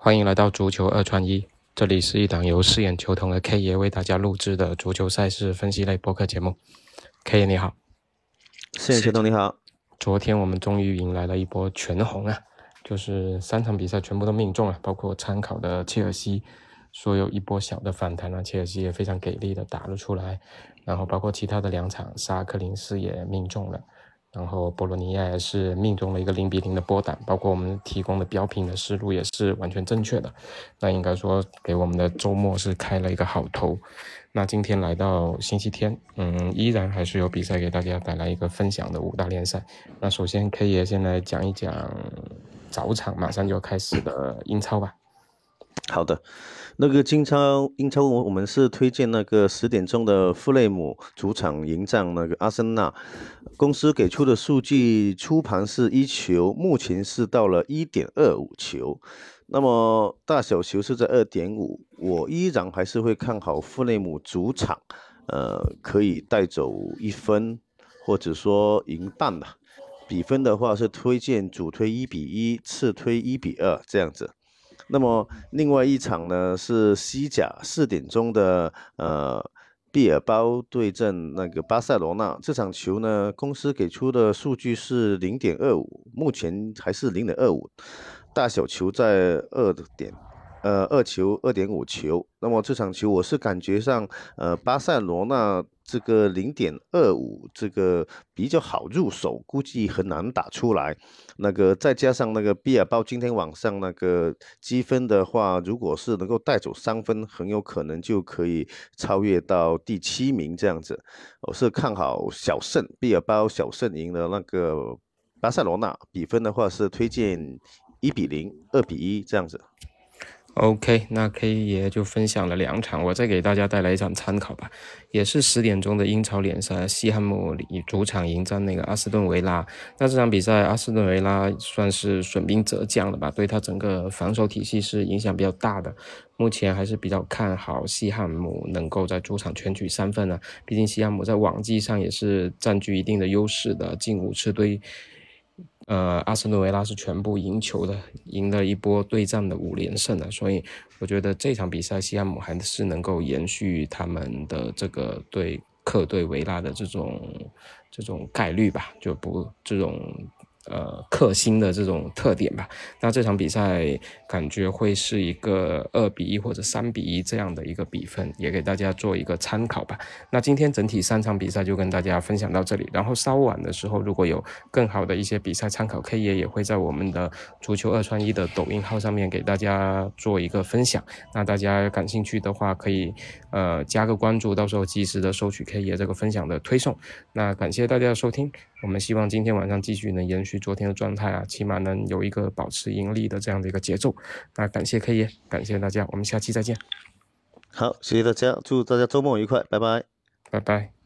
欢迎来到足球二串一，这里是一档由饰演球童的 K 爷为大家录制的足球赛事分析类播客节目。K 爷你好，饰演球童你好。昨天我们终于迎来了一波全红啊，就是三场比赛全部都命中了，包括参考的切尔西，说有一波小的反弹啊，切尔西也非常给力的打了出来，然后包括其他的两场，沙克林斯也命中了。然后波洛尼亚也是命中了一个零比零的波胆，包括我们提供的标品的思路也是完全正确的。那应该说给我们的周末是开了一个好头。那今天来到星期天，嗯，依然还是有比赛给大家带来一个分享的五大联赛。那首先 K 爷先来讲一讲早场马上就要开始的英超吧。好的，那个英超，英超我我们是推荐那个十点钟的富勒姆主场迎战那个阿森纳。公司给出的数据，初盘是一球，目前是到了一点二五球，那么大小球是在二点五。我依然还是会看好富勒姆主场，呃，可以带走一分，或者说赢半吧。比分的话是推荐主推一比一，次推一比二这样子。那么另外一场呢是西甲四点钟的呃，毕尔包对阵那个巴塞罗那这场球呢，公司给出的数据是零点二五，目前还是零点二五，大小球在二点。呃，二球二点五球，那么这场球我是感觉上，呃，巴塞罗那这个零点二五这个比较好入手，估计很难打出来。那个再加上那个比尔包今天晚上那个积分的话，如果是能够带走三分，很有可能就可以超越到第七名这样子。我是看好小胜，比尔包小胜赢了那个巴塞罗那，比分的话是推荐一比零、二比一这样子。OK，那 K 爷就分享了两场，我再给大家带来一场参考吧，也是十点钟的英超联赛，西汉姆以主场迎战那个阿斯顿维拉。那这场比赛，阿斯顿维拉算是损兵折将了吧，对他整个防守体系是影响比较大的。目前还是比较看好西汉姆能够在主场全取三分呢，毕竟西汉姆在往季上也是占据一定的优势的，近五次对。呃，阿斯顿维拉是全部赢球的，赢了一波对战的五连胜的，所以我觉得这场比赛西汉姆还是能够延续他们的这个对客队维拉的这种这种概率吧，就不这种。呃，克星的这种特点吧。那这场比赛感觉会是一个二比一或者三比一这样的一个比分，也给大家做一个参考吧。那今天整体三场比赛就跟大家分享到这里。然后稍晚的时候，如果有更好的一些比赛参考，K 爷也会在我们的足球二串一的抖音号上面给大家做一个分享。那大家感兴趣的话，可以呃加个关注，到时候及时的收取 K 爷这个分享的推送。那感谢大家的收听。我们希望今天晚上继续能延续昨天的状态啊，起码能有一个保持盈利的这样的一个节奏。那感谢 K 爷，感谢大家，我们下期再见。好，谢谢大家，祝大家周末愉快，拜拜，拜拜。